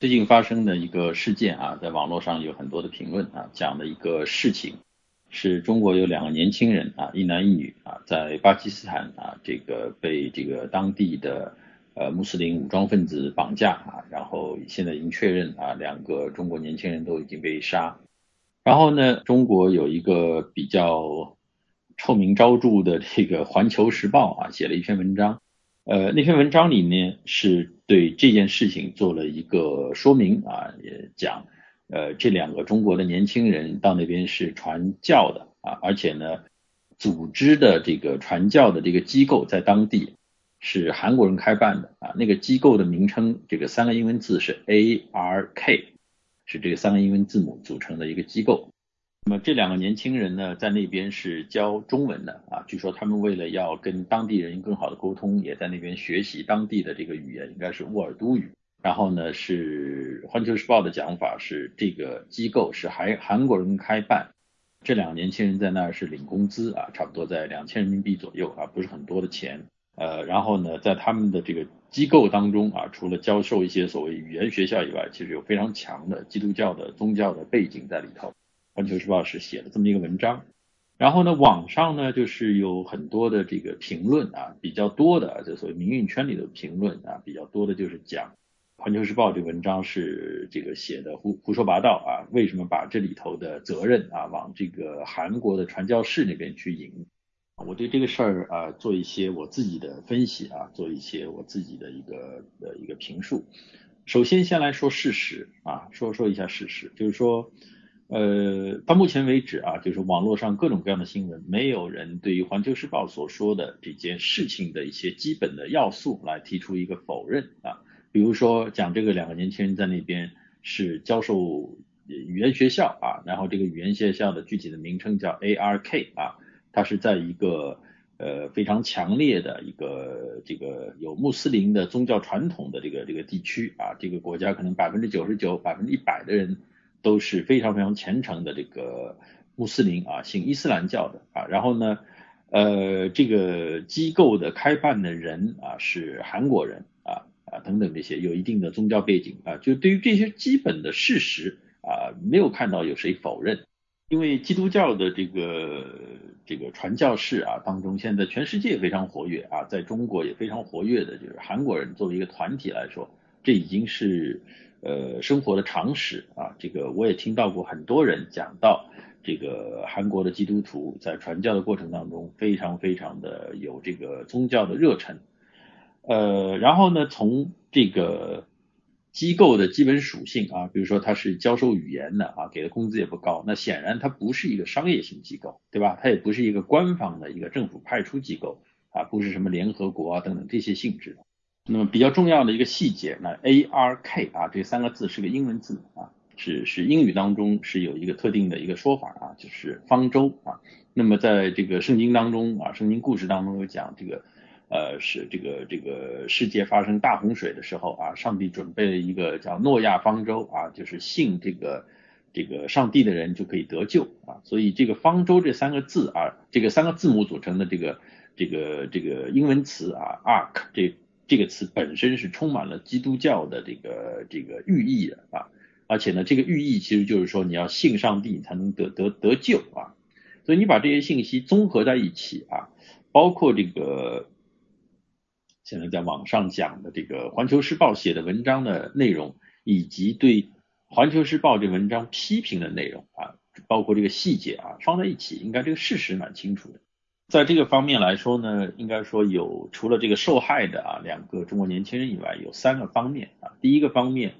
最近发生的一个事件啊，在网络上有很多的评论啊，讲的一个事情是中国有两个年轻人啊，一男一女啊，在巴基斯坦啊，这个被这个当地的呃穆斯林武装分子绑架啊，然后现在已经确认啊，两个中国年轻人都已经被杀。然后呢，中国有一个比较臭名昭著的这个《环球时报》啊，写了一篇文章。呃，那篇文章里面是对这件事情做了一个说明啊，也讲，呃，这两个中国的年轻人到那边是传教的啊，而且呢，组织的这个传教的这个机构在当地是韩国人开办的啊，那个机构的名称这个三个英文字是 A R K，是这个三个英文字母组成的一个机构。那么这两个年轻人呢，在那边是教中文的啊。据说他们为了要跟当地人更好的沟通，也在那边学习当地的这个语言，应该是乌尔都语。然后呢，是环球时报的讲法是，这个机构是韩韩国人开办，这两个年轻人在那儿是领工资啊，差不多在两千人民币左右啊，不是很多的钱。呃，然后呢，在他们的这个机构当中啊，除了教授一些所谓语言学校以外，其实有非常强的基督教的宗教的背景在里头。环球时报是写了这么一个文章，然后呢，网上呢就是有很多的这个评论啊，比较多的，就所谓民运圈里的评论啊，比较多的就是讲环球时报这文章是这个写的胡胡说八道啊，为什么把这里头的责任啊往这个韩国的传教士那边去引？我对这个事儿啊做一些我自己的分析啊，做一些我自己的一个的一个评述。首先先来说事实啊，说说一下事实，就是说。呃，到目前为止啊，就是网络上各种各样的新闻，没有人对于《环球时报》所说的这件事情的一些基本的要素来提出一个否认啊。比如说讲这个两个年轻人在那边是教授语言学校啊，然后这个语言学校的具体的名称叫 ARK 啊，它是在一个呃非常强烈的一个这个有穆斯林的宗教传统的这个这个地区啊，这个国家可能百分之九十九、百分之一百的人。都是非常非常虔诚的这个穆斯林啊，信伊斯兰教的啊。然后呢，呃，这个机构的开办的人啊是韩国人啊啊等等这些有一定的宗教背景啊。就对于这些基本的事实啊，没有看到有谁否认。因为基督教的这个这个传教士啊当中，现在全世界非常活跃啊，在中国也非常活跃的，就是韩国人作为一个团体来说，这已经是。呃，生活的常识啊，这个我也听到过很多人讲到，这个韩国的基督徒在传教的过程当中，非常非常的有这个宗教的热忱。呃，然后呢，从这个机构的基本属性啊，比如说他是教授语言的啊，给的工资也不高，那显然它不是一个商业性机构，对吧？它也不是一个官方的一个政府派出机构啊，不是什么联合国啊等等这些性质的。那么比较重要的一个细节，那 A R K 啊这三个字是个英文字母啊，是是英语当中是有一个特定的一个说法啊，就是方舟啊。那么在这个圣经当中啊，圣经故事当中有讲这个呃是这个这个世界发生大洪水的时候啊，上帝准备了一个叫诺亚方舟啊，就是信这个这个上帝的人就可以得救啊。所以这个方舟这三个字啊，这个三个字母组成的这个这个这个英文词啊，Ark 这。这个词本身是充满了基督教的这个这个寓意的啊，而且呢，这个寓意其实就是说你要信上帝你才能得得得救啊，所以你把这些信息综合在一起啊，包括这个现在在网上讲的这个《环球时报》写的文章的内容，以及对《环球时报》这文章批评的内容啊，包括这个细节啊，放在一起，应该这个事实蛮清楚的。在这个方面来说呢，应该说有除了这个受害的啊两个中国年轻人以外，有三个方面啊。第一个方面，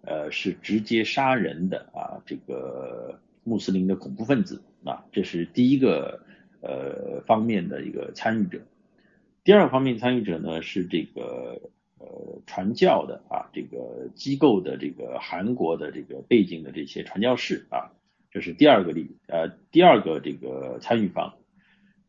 呃，是直接杀人的啊这个穆斯林的恐怖分子啊，这是第一个呃方面的一个参与者。第二个方面参与者呢是这个呃传教的啊这个机构的这个韩国的这个背景的这些传教士啊，这是第二个例呃第二个这个参与方。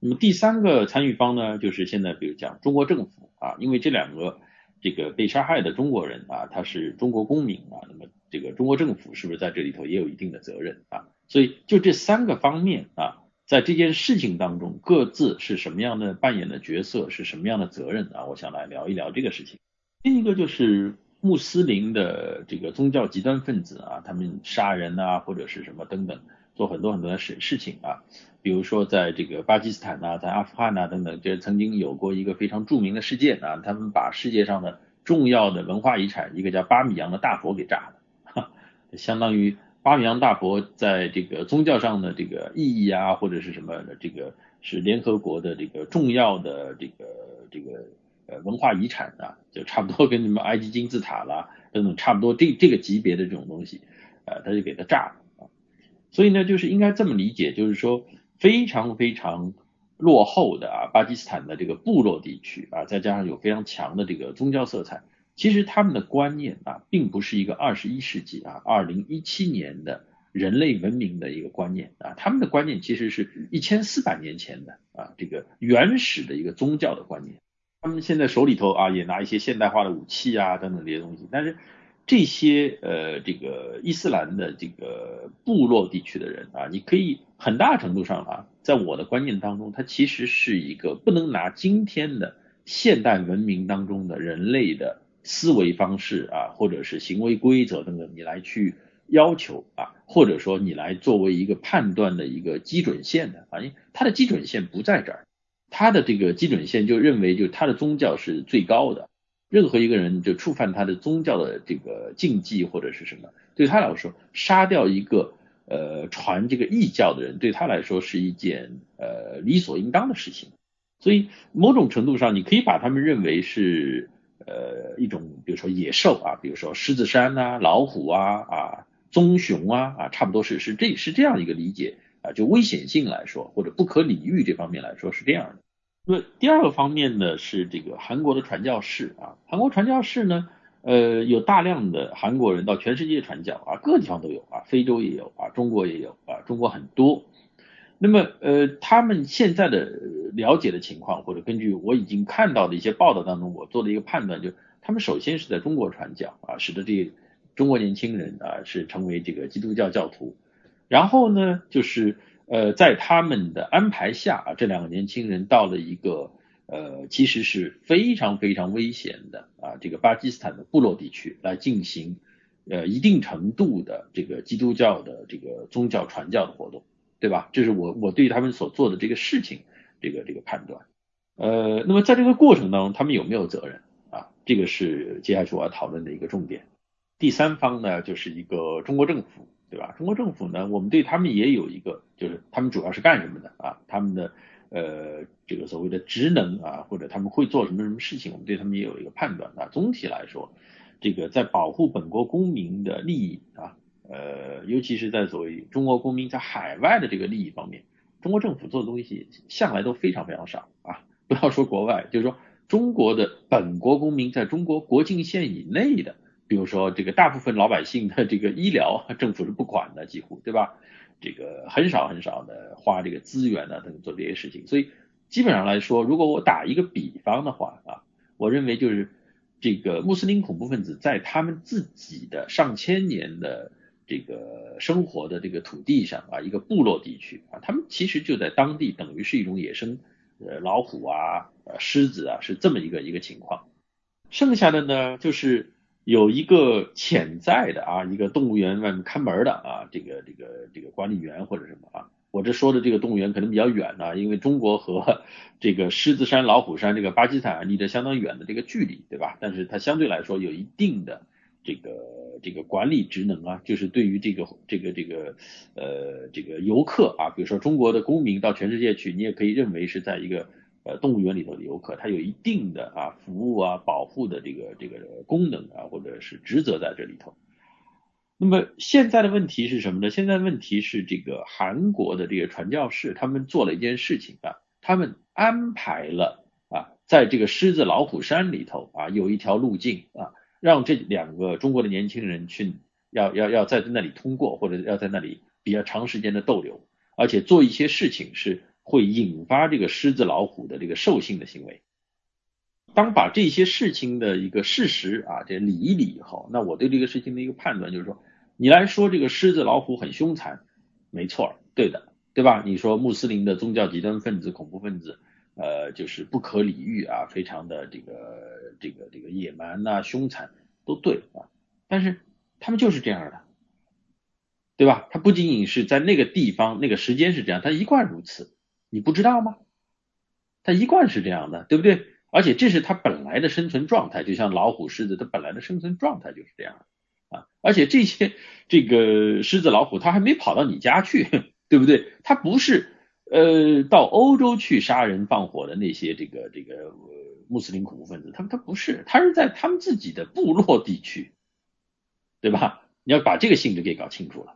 那么第三个参与方呢，就是现在比如讲中国政府啊，因为这两个这个被杀害的中国人啊，他是中国公民啊，那么这个中国政府是不是在这里头也有一定的责任啊？所以就这三个方面啊，在这件事情当中各自是什么样的扮演的角色，是什么样的责任啊？我想来聊一聊这个事情。另一个就是穆斯林的这个宗教极端分子啊，他们杀人啊，或者是什么等等，做很多很多的事事情啊。比如说在这个巴基斯坦呐，在阿富汗呐等等，这曾经有过一个非常著名的事件啊，他们把世界上的重要的文化遗产，一个叫巴米扬的大佛给炸了，相当于巴米扬大佛在这个宗教上的这个意义啊，或者是什么的，这个是联合国的这个重要的这个这个呃文化遗产啊，就差不多跟什么埃及金字塔啦等等差不多这这个级别的这种东西，呃，他就给它炸了，所以呢，就是应该这么理解，就是说。非常非常落后的啊，巴基斯坦的这个部落地区啊，再加上有非常强的这个宗教色彩，其实他们的观念啊，并不是一个二十一世纪啊，二零一七年的人类文明的一个观念啊，他们的观念其实是一千四百年前的啊，这个原始的一个宗教的观念。他们现在手里头啊，也拿一些现代化的武器啊等等这些东西，但是。这些呃，这个伊斯兰的这个部落地区的人啊，你可以很大程度上啊，在我的观念当中，它其实是一个不能拿今天的现代文明当中的人类的思维方式啊，或者是行为规则等等，你来去要求啊，或者说你来作为一个判断的一个基准线的啊，因为它的基准线不在这儿，它的这个基准线就认为就它的宗教是最高的。任何一个人就触犯他的宗教的这个禁忌或者是什么，对他来说，杀掉一个呃传这个异教的人，对他来说是一件呃理所应当的事情。所以某种程度上，你可以把他们认为是呃一种，比如说野兽啊，比如说狮子山呐、老虎啊啊、棕熊啊啊，差不多是是这是这样一个理解啊，就危险性来说或者不可理喻这方面来说是这样的。那么第二个方面呢，是这个韩国的传教士啊，韩国传教士呢，呃，有大量的韩国人到全世界传教啊，各地方都有啊，非洲也有啊，中国也有啊，中国很多。那么呃，他们现在的了解的情况，或者根据我已经看到的一些报道当中，我做的一个判断，就他们首先是在中国传教啊，使得这中国年轻人啊是成为这个基督教教徒，然后呢，就是。呃，在他们的安排下啊，这两个年轻人到了一个呃，其实是非常非常危险的啊，这个巴基斯坦的部落地区来进行呃一定程度的这个基督教的这个宗教传教的活动，对吧？这是我我对他们所做的这个事情这个这个判断。呃，那么在这个过程当中，他们有没有责任啊？这个是接下去我要讨论的一个重点。第三方呢，就是一个中国政府。对吧？中国政府呢，我们对他们也有一个，就是他们主要是干什么的啊？他们的呃这个所谓的职能啊，或者他们会做什么什么事情，我们对他们也有一个判断啊。总体来说，这个在保护本国公民的利益啊，呃，尤其是在所谓中国公民在海外的这个利益方面，中国政府做的东西向来都非常非常少啊。不要说国外，就是说中国的本国公民在中国国境线以内的。比如说，这个大部分老百姓的这个医疗，政府是不管的，几乎对吧？这个很少很少的花这个资源呢，等做这些事情。所以基本上来说，如果我打一个比方的话啊，我认为就是这个穆斯林恐怖分子在他们自己的上千年的这个生活的这个土地上啊，一个部落地区啊，他们其实就在当地等于是一种野生呃老虎啊、狮子啊，是这么一个一个情况。剩下的呢，就是。有一个潜在的啊，一个动物园外面看门的啊，这个这个这个管理员或者什么啊，我这说的这个动物园可能比较远啊，因为中国和 这个狮子山、老虎山这个巴基斯坦离得相当远的这个距离，对吧？但是它相对来说有一定的这个这个管理职能啊，就是对于这个这个这个呃这个游客啊，比如说中国的公民到全世界去，你也可以认为是在一个。呃，动物园里头的游客，他有一定的啊服务啊保护的这个这个功能啊，或者是职责在这里头。那么现在的问题是什么呢？现在问题是这个韩国的这个传教士，他们做了一件事情啊，他们安排了啊，在这个狮子老虎山里头啊，有一条路径啊，让这两个中国的年轻人去要要要在那里通过，或者要在那里比较长时间的逗留，而且做一些事情是。会引发这个狮子老虎的这个兽性的行为。当把这些事情的一个事实啊，这理一理以后，那我对这个事情的一个判断就是说，你来说这个狮子老虎很凶残，没错，对的，对吧？你说穆斯林的宗教极端分子、恐怖分子，呃，就是不可理喻啊，非常的这个这个这个野蛮呐、凶残，都对啊，但是他们就是这样的，对吧？他不仅仅是在那个地方、那个时间是这样，他一贯如此，你不知道吗？他一贯是这样的，对不对？而且这是他本来的生存状态，就像老虎、狮子，它本来的生存状态就是这样啊。而且这些这个狮子、老虎，它还没跑到你家去，对不对？它不是呃到欧洲去杀人放火的那些这个这个穆斯林恐怖分子，他们他不是，他是在他们自己的部落地区，对吧？你要把这个性质给搞清楚了。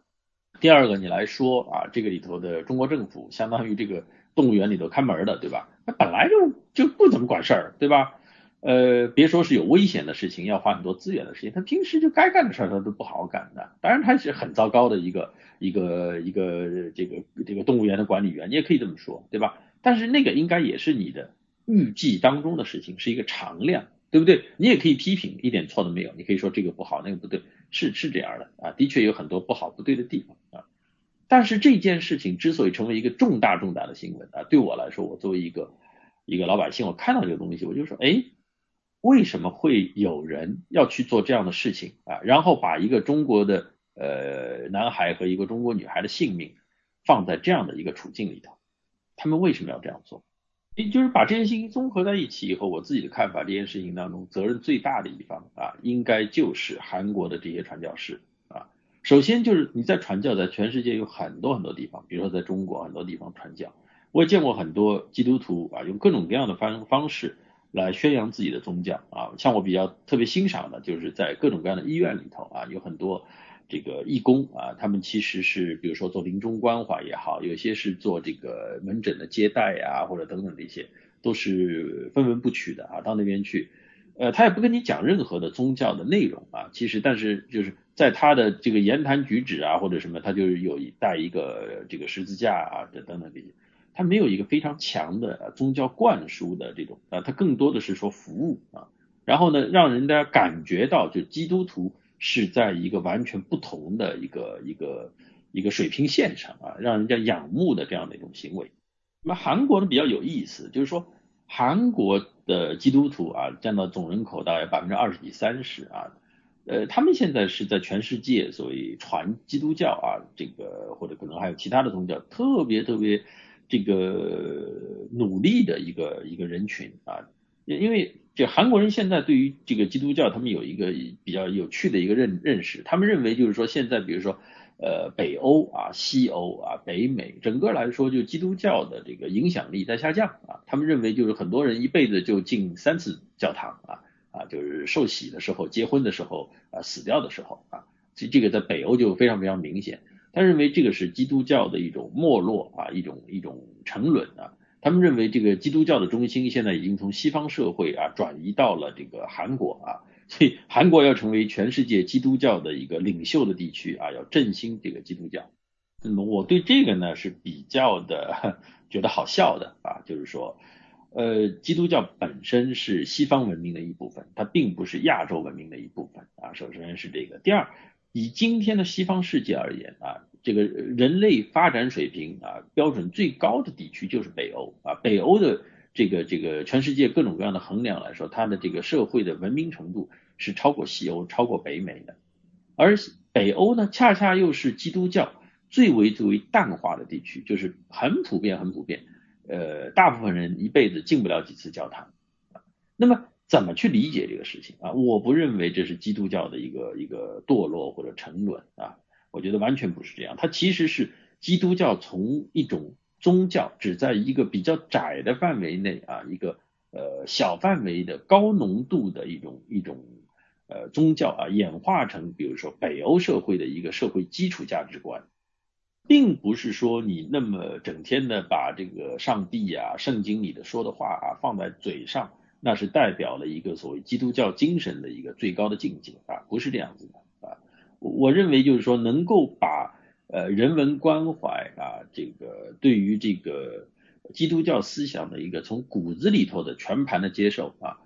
第二个，你来说啊，这个里头的中国政府相当于这个动物园里头看门的，对吧？他本来就就不怎么管事儿，对吧？呃，别说是有危险的事情，要花很多资源的事情，他平时就该干的事儿他都不好好干的。当然，他是很糟糕的一个一个一个这个这个动物园的管理员，你也可以这么说，对吧？但是那个应该也是你的预计当中的事情，是一个常量，对不对？你也可以批评，一点错都没有。你可以说这个不好，那个不对，是是这样的啊，的确有很多不好不对的地方啊。但是这件事情之所以成为一个重大重大的新闻啊，对我来说，我作为一个一个老百姓，我看到这个东西，我就说，哎，为什么会有人要去做这样的事情啊？然后把一个中国的呃男孩和一个中国女孩的性命放在这样的一个处境里头，他们为什么要这样做？也就是把这件事情综合在一起以后，我自己的看法，这件事情当中责任最大的一方啊，应该就是韩国的这些传教士。首先就是你在传教，在全世界有很多很多地方，比如说在中国很多地方传教，我也见过很多基督徒啊，用各种各样的方方式来宣扬自己的宗教啊。像我比较特别欣赏的，就是在各种各样的医院里头啊，有很多这个义工啊，他们其实是比如说做临终关怀也好，有些是做这个门诊的接待呀，或者等等这些，都是分文不取的啊，到那边去。呃，他也不跟你讲任何的宗教的内容啊，其实但是就是在他的这个言谈举止啊或者什么，他就是有一带一个这个十字架啊这等等这些，他没有一个非常强的宗教灌输的这种啊，他更多的是说服务啊，然后呢，让人家感觉到就基督徒是在一个完全不同的一个一个一个水平线上啊，让人家仰慕的这样的一种行为。那么韩国呢比较有意思，就是说。韩国的基督徒啊，占到总人口大概百分之二十几、三十啊，呃，他们现在是在全世界所谓传基督教啊，这个或者可能还有其他的宗教，特别特别这个努力的一个一个人群啊，因为这韩国人现在对于这个基督教，他们有一个比较有趣的一个认认识，他们认为就是说现在比如说。呃，北欧啊，西欧啊，北美，整个来说，就基督教的这个影响力在下降啊。他们认为，就是很多人一辈子就进三次教堂啊啊，就是受洗的时候、结婚的时候啊、死掉的时候啊。这这个在北欧就非常非常明显。他认为这个是基督教的一种没落啊，一种一种沉沦啊。他们认为这个基督教的中心现在已经从西方社会啊转移到了这个韩国啊。所以韩国要成为全世界基督教的一个领袖的地区啊，要振兴这个基督教。那么我对这个呢是比较的觉得好笑的啊，就是说，呃，基督教本身是西方文明的一部分，它并不是亚洲文明的一部分啊。首先是这个，第二，以今天的西方世界而言啊，这个人类发展水平啊标准最高的地区就是北欧啊，北欧的。这个这个全世界各种各样的衡量来说，它的这个社会的文明程度是超过西欧、超过北美的，而北欧呢，恰恰又是基督教最为最为淡化的地区，就是很普遍、很普遍。呃，大部分人一辈子进不了几次教堂。那么，怎么去理解这个事情啊？我不认为这是基督教的一个一个堕落或者沉沦啊，我觉得完全不是这样。它其实是基督教从一种。宗教只在一个比较窄的范围内啊，一个呃小范围的高浓度的一种一种呃宗教啊，演化成比如说北欧社会的一个社会基础价值观，并不是说你那么整天的把这个上帝啊、圣经里的说的话啊放在嘴上，那是代表了一个所谓基督教精神的一个最高的境界啊，不是这样子的啊。我认为就是说能够把。呃，人文关怀啊，这个对于这个基督教思想的一个从骨子里头的全盘的接受啊，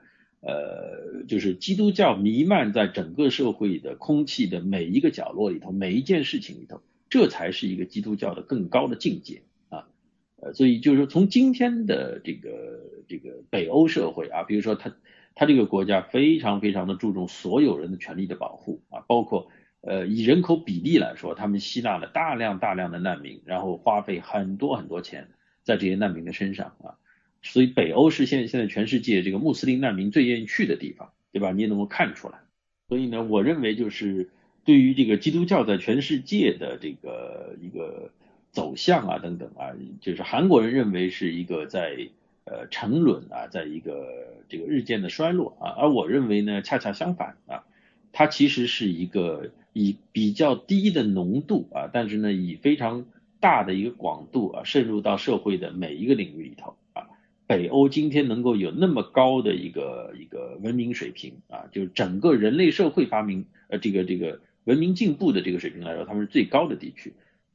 呃，就是基督教弥漫在整个社会的空气的每一个角落里头，每一件事情里头，这才是一个基督教的更高的境界啊。呃，所以就是说，从今天的这个这个北欧社会啊，比如说他他这个国家非常非常的注重所有人的权利的保护啊，包括呃以人口比例来说，他们吸纳了大量大量的难民，然后花费很多很多钱在这些难民的身上啊，所以北欧是现现在全世界这个穆斯林难民最愿意去的地方，对吧？你也能够看出来。所以呢，我认为就是对于这个基督教在全世界的这个一个走向啊等等啊，就是韩国人认为是一个在呃沉沦啊，在一个这个日渐的衰落啊，而我认为呢，恰恰相反啊，它其实是一个以比较低的浓度啊，但是呢，以非常大的一个广度啊，渗入到社会的每一个领域里头啊。北欧今天能够有那么高的一个一个文明水平啊，就是整个人类社会发明呃这个这个文明进步的这个水平来说，他们是最高的地区。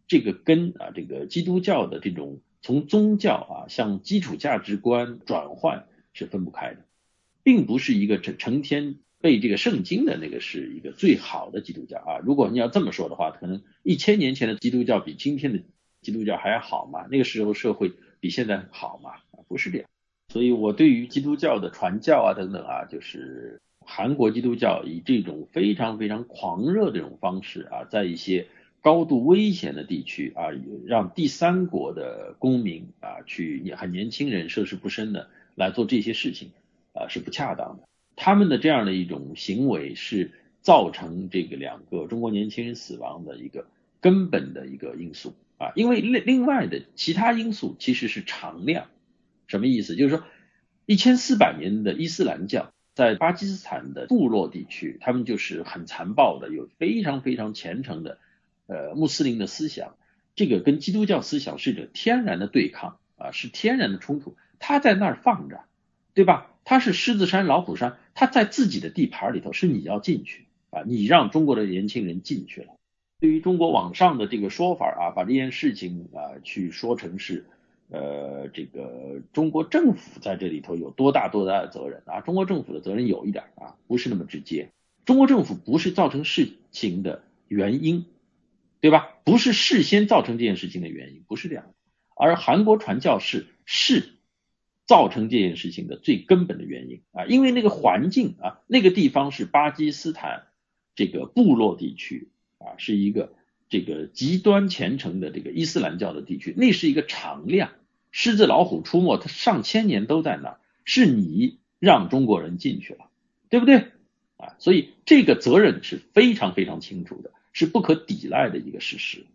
这个跟啊这个基督教的这种从宗教啊向基础价值观转换是分不开的，并不是一个成成天背这个圣经的那个是一个最好的基督教啊。如果你要这么说的话，可能一千年前的基督教比今天的基督教还要好嘛？那个时候社会比现在好嘛？不是这样，所以我对于基督教的传教啊等等啊，就是韩国基督教以这种非常非常狂热的这种方式啊，在一些高度危险的地区啊，让第三国的公民啊去很年轻人涉世不深的来做这些事情啊是不恰当的。他们的这样的一种行为是造成这个两个中国年轻人死亡的一个根本的一个因素啊，因为另另外的其他因素其实是常量。什么意思？就是说，一千四百年的伊斯兰教在巴基斯坦的部落地区，他们就是很残暴的，有非常非常虔诚的呃穆斯林的思想，这个跟基督教思想是一个天然的对抗啊，是天然的冲突。他在那儿放着，对吧？他是狮子山老虎山，他在自己的地盘里头，是你要进去啊，你让中国的年轻人进去了。对于中国网上的这个说法啊，把这件事情啊去说成是。呃，这个中国政府在这里头有多大多大的责任啊？中国政府的责任有一点啊，不是那么直接。中国政府不是造成事情的原因，对吧？不是事先造成这件事情的原因，不是这样。而韩国传教士是造成这件事情的最根本的原因啊，因为那个环境啊，那个地方是巴基斯坦这个部落地区啊，是一个。这个极端虔诚的这个伊斯兰教的地区，那是一个常量，狮子老虎出没，它上千年都在那儿，是你让中国人进去了，对不对？啊，所以这个责任是非常非常清楚的，是不可抵赖的一个事实。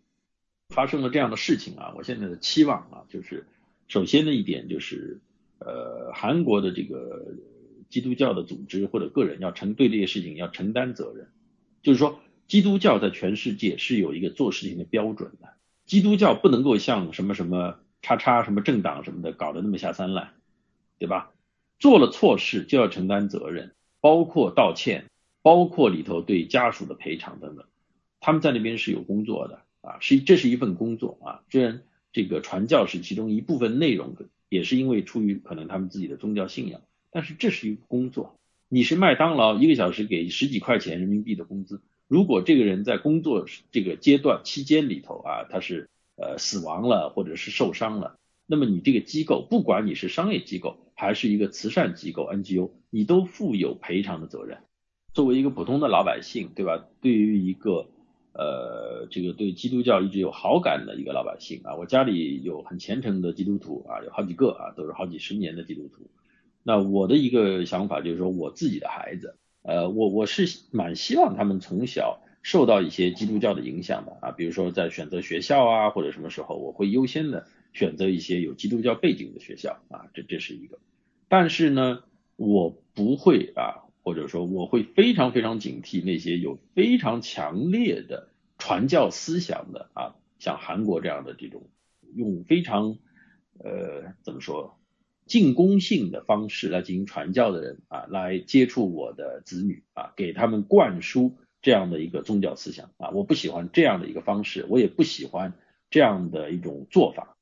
发生了这样的事情啊，我现在的期望啊，就是首先的一点就是，呃，韩国的这个基督教的组织或者个人要承对这些事情要承担责任，就是说。基督教在全世界是有一个做事情的标准的，基督教不能够像什么什么叉叉什么政党什么的搞得那么下三滥，对吧？做了错事就要承担责任，包括道歉，包括里头对家属的赔偿等等。他们在那边是有工作的啊，是这是一份工作啊。虽然这个传教是其中一部分内容，也是因为出于可能他们自己的宗教信仰，但是这是一个工作。你是麦当劳一个小时给十几块钱人民币的工资。如果这个人在工作这个阶段期间里头啊，他是呃死亡了或者是受伤了，那么你这个机构，不管你是商业机构还是一个慈善机构 NGO，你都负有赔偿的责任。作为一个普通的老百姓，对吧？对于一个呃这个对基督教一直有好感的一个老百姓啊，我家里有很虔诚的基督徒啊，有好几个啊，都是好几十年的基督徒。那我的一个想法就是说，我自己的孩子。呃，我我是蛮希望他们从小受到一些基督教的影响的啊，比如说在选择学校啊或者什么时候，我会优先的选择一些有基督教背景的学校啊，这这是一个。但是呢，我不会啊，或者说我会非常非常警惕那些有非常强烈的传教思想的啊，像韩国这样的这种用非常呃怎么说？进攻性的方式来进行传教的人啊，来接触我的子女啊，给他们灌输这样的一个宗教思想啊，我不喜欢这样的一个方式，我也不喜欢这样的一种做法。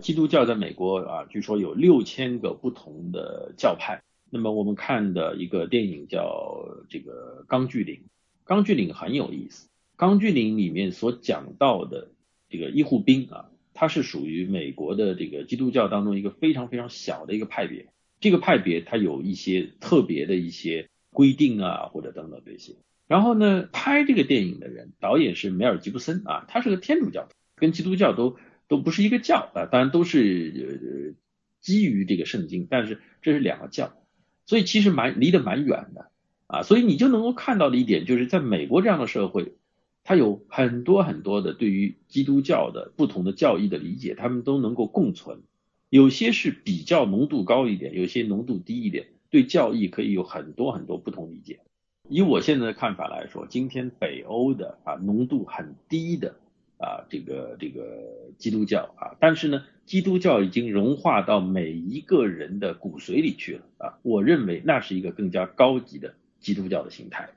基督教在美国啊，据说有六千个不同的教派。那么我们看的一个电影叫这个《钢锯岭》，《钢锯岭》很有意思，《钢锯岭》里面所讲到的这个医护兵啊。它是属于美国的这个基督教当中一个非常非常小的一个派别，这个派别它有一些特别的一些规定啊，或者等等这些。然后呢，拍这个电影的人，导演是梅尔吉布森啊，他是个天主教徒，跟基督教都都不是一个教啊，当然都是呃基于这个圣经，但是这是两个教，所以其实蛮离得蛮远的啊，所以你就能够看到的一点，就是在美国这样的社会，它有很多很多的对于基督教的不同的教义的理解，他们都能够共存，有些是比较浓度高一点，有些浓度低一点，对教义可以有很多很多不同理解。以我现在的看法来说，今天北欧的啊浓度很低的啊这个这个基督教啊，但是呢，基督教已经融化到每一个人的骨髓里去了啊，我认为那是一个更加高级的基督教的形态。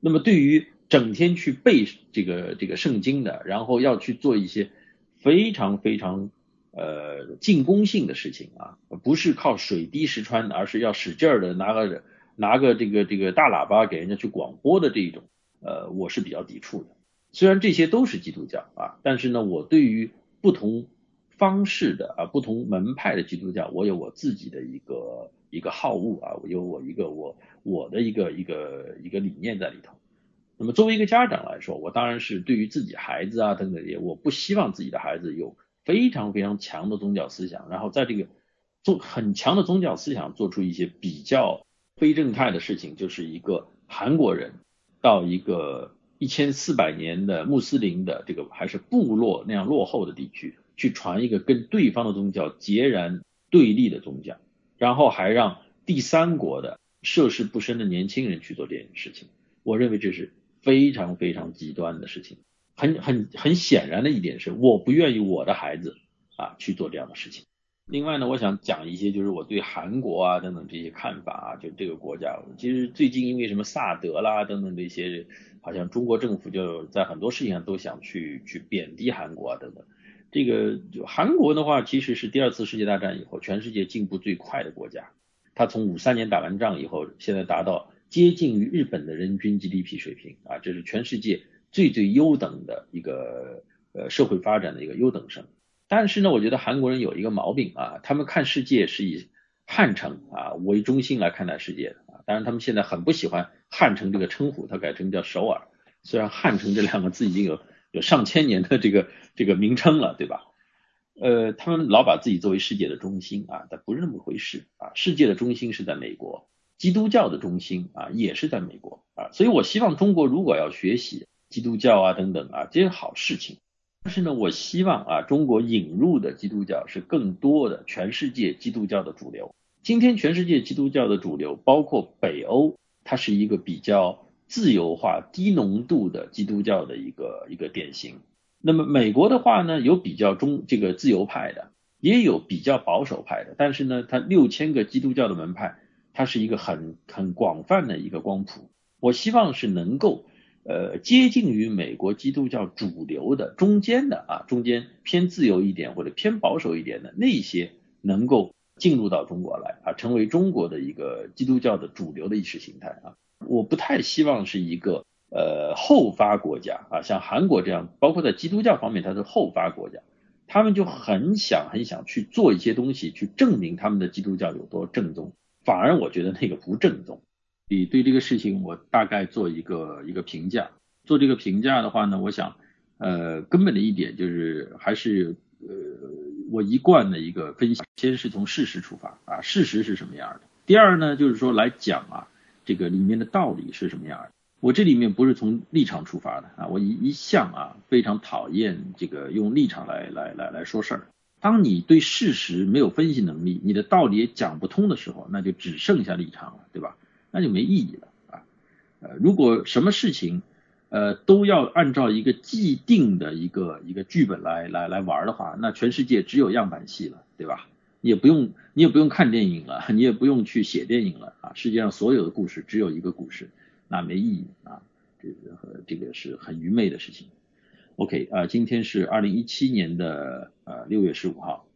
那么对于整天去背这个这个圣经的，然后要去做一些非常非常呃进攻性的事情啊，不是靠水滴石穿，而是要使劲儿的拿个。拿个这个这个大喇叭给人家去广播的这一种，呃，我是比较抵触的。虽然这些都是基督教啊，但是呢，我对于不同方式的啊、不同门派的基督教，我有我自己的一个一个好恶啊，我有我一个我我的一个一个一个理念在里头。那么作为一个家长来说，我当然是对于自己孩子啊等等也，我不希望自己的孩子有非常非常强的宗教思想，然后在这个做很强的宗教思想做出一些比较。非正态的事情就是一个韩国人到一个一千四百年的穆斯林的这个还是部落那样落后的地区去传一个跟对方的宗教截然对立的宗教，然后还让第三国的涉世不深的年轻人去做这件事情，我认为这是非常非常极端的事情。很很很显然的一点是，我不愿意我的孩子啊去做这样的事情。另外呢，我想讲一些就是我对韩国啊等等这些看法啊，就这个国家，其实最近因为什么萨德啦等等这些，好像中国政府就在很多事情上都想去去贬低韩国啊等等。这个就韩国的话，其实是第二次世界大战以后全世界进步最快的国家，它从五三年打完仗以后，现在达到接近于日本的人均 GDP 水平啊，这是全世界最最优等的一个呃社会发展的一个优等生。但是呢，我觉得韩国人有一个毛病啊，他们看世界是以汉城啊为中心来看待世界的啊。当然，他们现在很不喜欢汉城这个称呼，他改成叫首尔。虽然汉城这两个字已经有有上千年的这个这个名称了，对吧？呃，他们老把自己作为世界的中心啊，但不是那么回事啊。世界的中心是在美国，基督教的中心啊也是在美国啊。所以我希望中国如果要学习基督教啊等等啊这些好事情。但是呢，我希望啊，中国引入的基督教是更多的全世界基督教的主流。今天全世界基督教的主流，包括北欧，它是一个比较自由化、低浓度的基督教的一个一个典型。那么美国的话呢，有比较中这个自由派的，也有比较保守派的。但是呢，它六千个基督教的门派，它是一个很很广泛的一个光谱。我希望是能够。呃，接近于美国基督教主流的中间的啊，中间偏自由一点或者偏保守一点的那些，能够进入到中国来啊，成为中国的一个基督教的主流的意识形态啊。我不太希望是一个呃后发国家啊，像韩国这样，包括在基督教方面它是后发国家，他们就很想很想去做一些东西去证明他们的基督教有多正宗，反而我觉得那个不正宗。你对这个事情，我大概做一个一个评价。做这个评价的话呢，我想，呃，根本的一点就是还是呃，我一贯的一个分析，先是从事实出发啊，事实是什么样的。第二呢，就是说来讲啊，这个里面的道理是什么样的。我这里面不是从立场出发的啊，我一一向啊非常讨厌这个用立场来来来来说事儿。当你对事实没有分析能力，你的道理也讲不通的时候，那就只剩下立场了，对吧？那就没意义了啊，呃，如果什么事情，呃，都要按照一个既定的一个一个剧本来来来玩的话，那全世界只有样板戏了，对吧？你也不用你也不用看电影了，你也不用去写电影了啊，世界上所有的故事只有一个故事，那没意义啊，这个这个是很愚昧的事情。OK 啊，今天是二零一七年的呃六月十五号。